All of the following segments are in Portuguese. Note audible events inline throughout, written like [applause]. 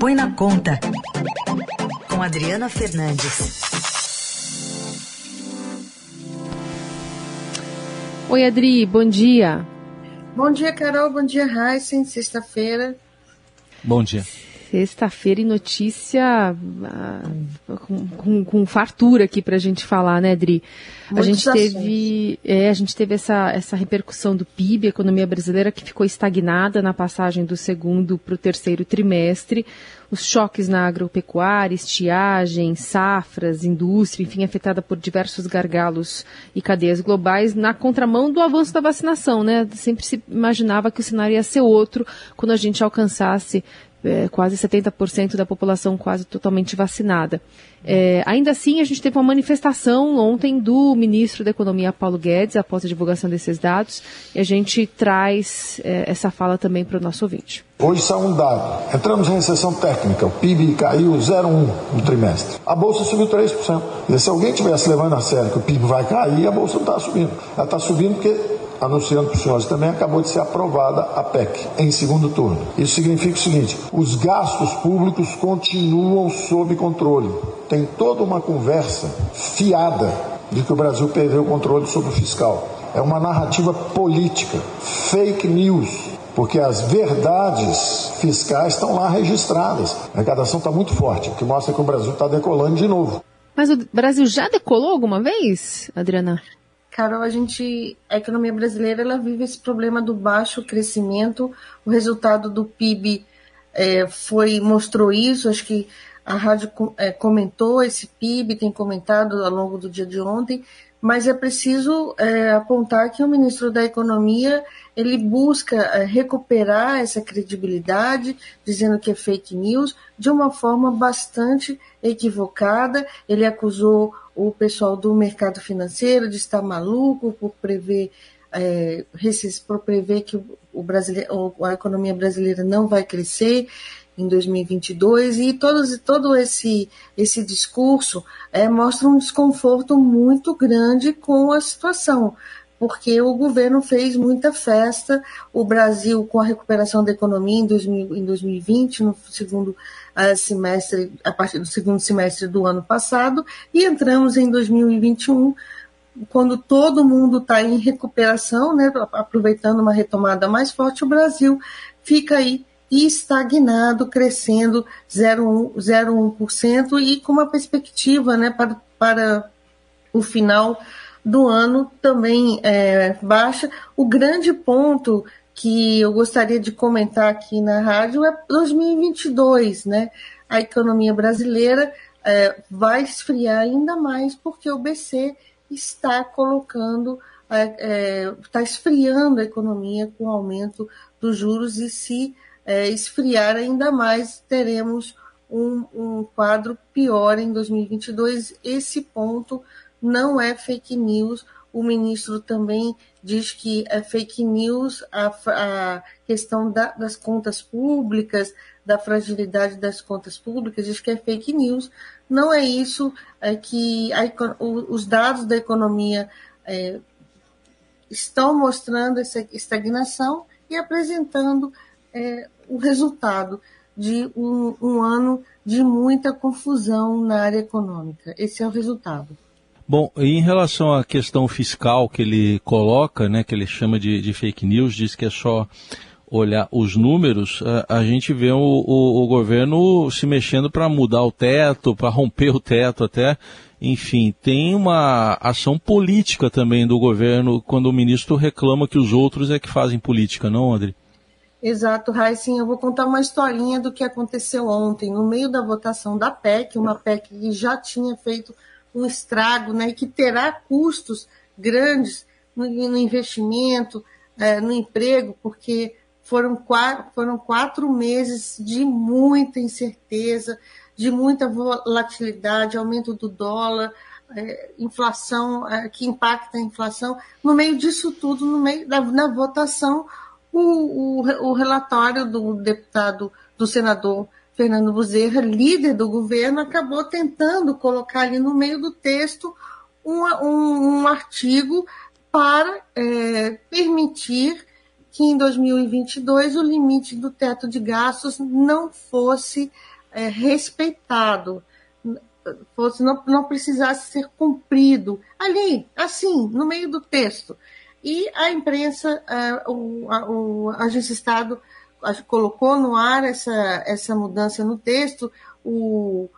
Põe na Conta, com Adriana Fernandes. Oi, Adri, bom dia. Bom dia, Carol. Bom dia, Heisen. Sexta-feira. Bom dia. Sexta-feira e notícia ah, com, com, com, fartura aqui para a gente falar, né, Adri? a gente teve, é, a gente teve essa, essa repercussão do PIB, a economia brasileira, que ficou estagnada na passagem do segundo para o terceiro trimestre. Os choques na agropecuária, estiagem, safras, indústria, enfim, afetada por diversos gargalos e cadeias globais, na contramão do avanço da vacinação, né? Sempre se imaginava que o cenário ia ser outro quando a gente alcançasse é, quase 70% da população quase totalmente vacinada. É, ainda assim, a gente teve uma manifestação ontem do ministro da Economia, Paulo Guedes, após a divulgação desses dados, e a gente traz é, essa fala também para o nosso ouvinte. Hoje saiu um dado. Entramos em recessão técnica. O PIB caiu 0,1 no trimestre. A Bolsa subiu 3%. E se alguém estivesse levando a sério que o PIB vai cair, a Bolsa não está subindo. Ela está subindo porque anunciando para os senhores também, acabou de ser aprovada a PEC em segundo turno. Isso significa o seguinte: os gastos públicos continuam sob controle. Tem toda uma conversa fiada de que o Brasil perdeu o controle sobre o fiscal. É uma narrativa política, fake news, porque as verdades fiscais estão lá registradas. A arrecadação está muito forte, o que mostra que o Brasil está decolando de novo. Mas o Brasil já decolou alguma vez, Adriana? Carol, a gente, a economia brasileira, ela vive esse problema do baixo crescimento. O resultado do PIB é, foi mostrou isso. Acho que a rádio é, comentou esse PIB, tem comentado ao longo do dia de ontem. Mas é preciso é, apontar que o ministro da Economia ele busca é, recuperar essa credibilidade, dizendo que é fake news, de uma forma bastante equivocada. Ele acusou o pessoal do mercado financeiro de estar maluco por prever, é, por prever que o brasileiro, a economia brasileira não vai crescer em 2022 e todos, todo esse, esse discurso é, mostra um desconforto muito grande com a situação, porque o governo fez muita festa, o Brasil com a recuperação da economia em, 2000, em 2020, no segundo semestre, a partir do segundo semestre do ano passado, e entramos em 2021, quando todo mundo está em recuperação, né, aproveitando uma retomada mais forte, o Brasil fica aí estagnado, crescendo 0,1% e com uma perspectiva né, para, para o final do ano também é, baixa. O grande ponto que eu gostaria de comentar aqui na rádio é 2022, né? A economia brasileira é, vai esfriar ainda mais porque o BC está colocando, está é, é, esfriando a economia com o aumento dos juros e se é, esfriar ainda mais teremos um, um quadro pior em 2022. Esse ponto não é fake news. O ministro também diz que é fake news a, a questão da, das contas públicas, da fragilidade das contas públicas, diz que é fake news. Não é isso, é que a, os dados da economia é, estão mostrando essa estagnação e apresentando é, o resultado de um, um ano de muita confusão na área econômica. Esse é o resultado. Bom, em relação à questão fiscal que ele coloca, né, que ele chama de, de fake news, diz que é só olhar os números, a, a gente vê o, o, o, governo se mexendo para mudar o teto, para romper o teto até. Enfim, tem uma ação política também do governo quando o ministro reclama que os outros é que fazem política, não, André? Exato, Raíssen. Eu vou contar uma historinha do que aconteceu ontem. No meio da votação da PEC, uma PEC que já tinha feito um estrago, né, e que terá custos grandes no, no investimento, é, no emprego, porque foram quatro, foram quatro meses de muita incerteza, de muita volatilidade, aumento do dólar, é, inflação é, que impacta a inflação. No meio disso tudo, no meio da na votação, o, o, o relatório do deputado, do senador Fernando Bezerra, líder do governo, acabou tentando colocar ali no meio do texto um, um, um artigo para é, permitir que em 2022 o limite do teto de gastos não fosse é, respeitado, fosse não, não precisasse ser cumprido ali, assim, no meio do texto. E a imprensa, é, o, a, o Agência Estado colocou no ar essa, essa mudança no texto, o,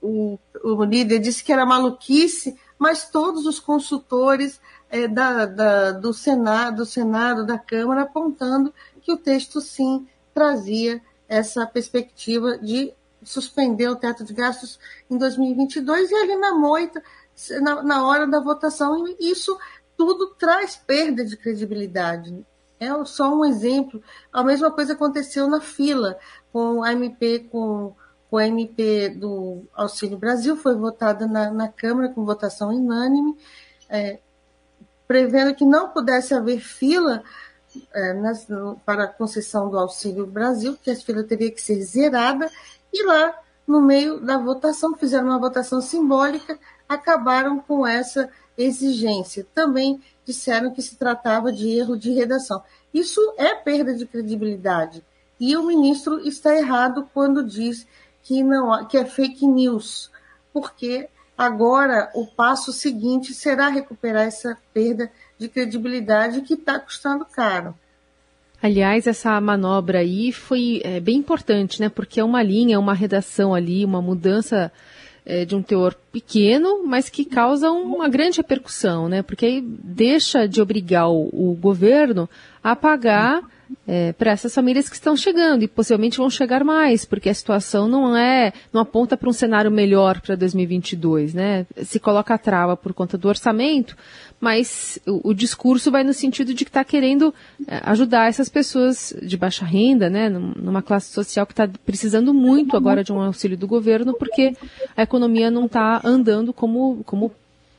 o, o líder disse que era maluquice, mas todos os consultores é, da, da, do, Senado, do Senado, da Câmara, apontando que o texto sim trazia essa perspectiva de suspender o teto de gastos em 2022 e ali na moita, na, na hora da votação, isso tudo traz perda de credibilidade. É só um exemplo. A mesma coisa aconteceu na fila com a MP, com, com a MP do Auxílio Brasil, foi votada na, na Câmara com votação unânime. É, prevendo que não pudesse haver fila é, nas, para a concessão do Auxílio Brasil, que a fila teria que ser zerada, e lá, no meio da votação, fizeram uma votação simbólica, acabaram com essa exigência. Também disseram que se tratava de erro de redação. Isso é perda de credibilidade. E o ministro está errado quando diz que, não, que é fake news, porque Agora, o passo seguinte será recuperar essa perda de credibilidade que está custando caro. Aliás, essa manobra aí foi é, bem importante, né? Porque é uma linha, uma redação ali, uma mudança é, de um teor pequeno, mas que causa uma grande repercussão, né? Porque aí deixa de obrigar o, o governo a pagar é, para essas famílias que estão chegando e possivelmente vão chegar mais, porque a situação não é, não aponta para um cenário melhor para 2022, né? Se coloca a trava por conta do orçamento, mas o, o discurso vai no sentido de que está querendo é, ajudar essas pessoas de baixa renda, né? Numa classe social que está precisando muito agora de um auxílio do governo, porque a economia não está andando como, como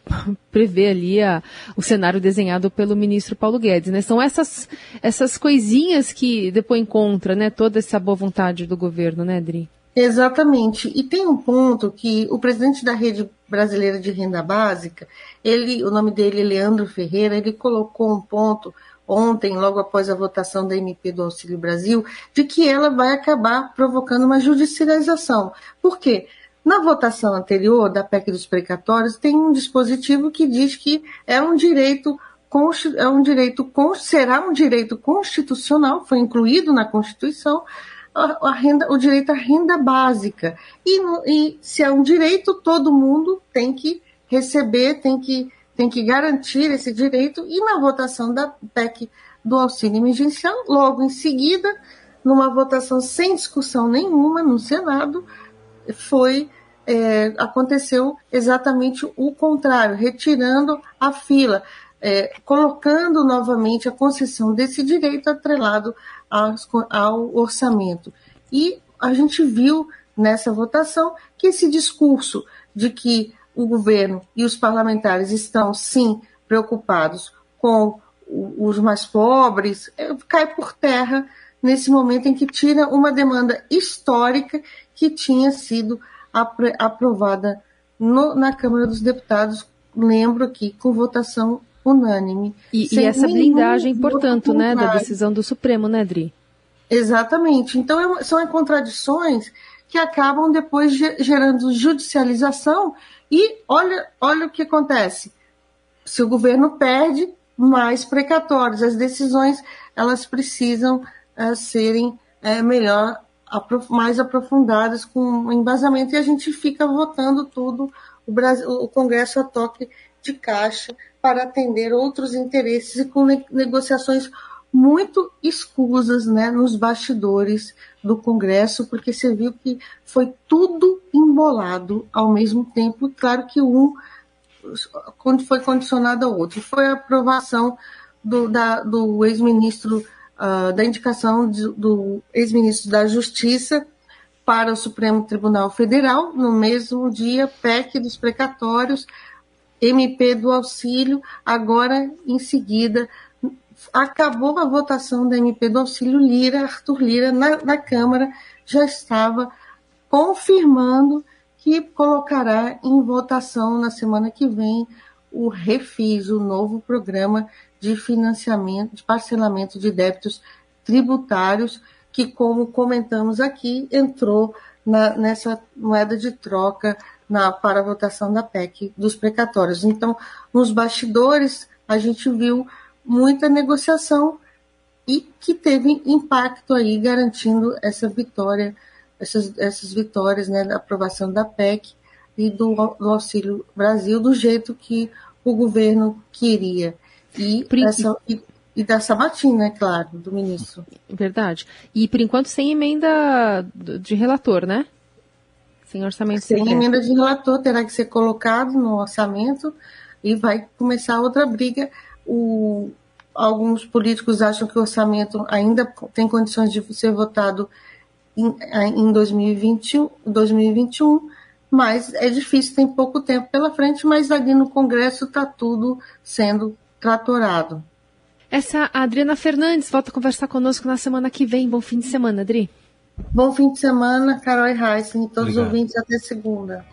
[laughs] prever ali a, o cenário desenhado pelo ministro Paulo Guedes, né? São essas, essas coisinhas que depois encontra, né? Toda essa boa vontade do governo, né, Adri? Exatamente. E tem um ponto que o presidente da Rede Brasileira de Renda Básica, ele, o nome dele é Leandro Ferreira, ele colocou um ponto ontem, logo após a votação da MP do Auxílio Brasil, de que ela vai acabar provocando uma judicialização. Por quê? Na votação anterior da PEC dos precatórios, tem um dispositivo que diz que é um direito é um direito será um direito constitucional, foi incluído na Constituição a, renda, o direito à renda básica. E, e, se é um direito, todo mundo tem que receber, tem que, tem que garantir esse direito. E na votação da PEC do auxílio emergencial, logo em seguida, numa votação sem discussão nenhuma no Senado, foi é, aconteceu exatamente o contrário, retirando a fila, é, colocando novamente a concessão desse direito atrelado ao, ao orçamento. E a gente viu nessa votação que esse discurso de que o governo e os parlamentares estão sim preocupados com os mais pobres é, cai por terra nesse momento em que tira uma demanda histórica que tinha sido aprovada no, na Câmara dos Deputados, lembro aqui, com votação unânime. E, e essa blindagem, portanto, né, da decisão do Supremo, né, Dri? Exatamente. Então, é, são contradições que acabam depois gerando judicialização e olha, olha o que acontece. Se o governo perde, mais precatórios. As decisões, elas precisam uh, serem uh, melhor mais aprofundadas, com embasamento, e a gente fica votando tudo, o, Brasil, o Congresso a toque de caixa, para atender outros interesses e com negociações muito escusas né, nos bastidores do Congresso, porque você viu que foi tudo embolado ao mesmo tempo. Claro que um foi condicionado ao outro. Foi a aprovação do, do ex-ministro uh, da indicação de, do ex-ministro da Justiça para o Supremo Tribunal Federal, no mesmo dia, PEC dos precatórios, MP do auxílio, agora em seguida acabou a votação da MP do auxílio Lira, Arthur Lira, na, na Câmara, já estava confirmando que colocará em votação na semana que vem o Refis, o novo programa de financiamento, de parcelamento de débitos tributários, que, como comentamos aqui, entrou na, nessa moeda de troca na, para a votação da PEC dos precatórios. Então, nos bastidores, a gente viu muita negociação e que teve impacto aí, garantindo essa vitória, essas, essas vitórias né, da aprovação da PEC e do, do Auxílio Brasil do jeito que o governo queria. E, essa, e, e da Sabatina, é claro, do ministro. Verdade. E por enquanto sem emenda de relator, né? Sem orçamento Sem secreto. emenda de relator, terá que ser colocado no orçamento e vai começar outra briga. O, alguns políticos acham que o orçamento ainda tem condições de ser votado em, em 2021, 2021, mas é difícil, tem pouco tempo pela frente, mas ali no Congresso está tudo sendo tratorado. Essa Adriana Fernandes volta a conversar conosco na semana que vem. Bom fim de semana, Adri. Bom fim de semana, Carol e Heisen, e todos Obrigado. os ouvintes até segunda.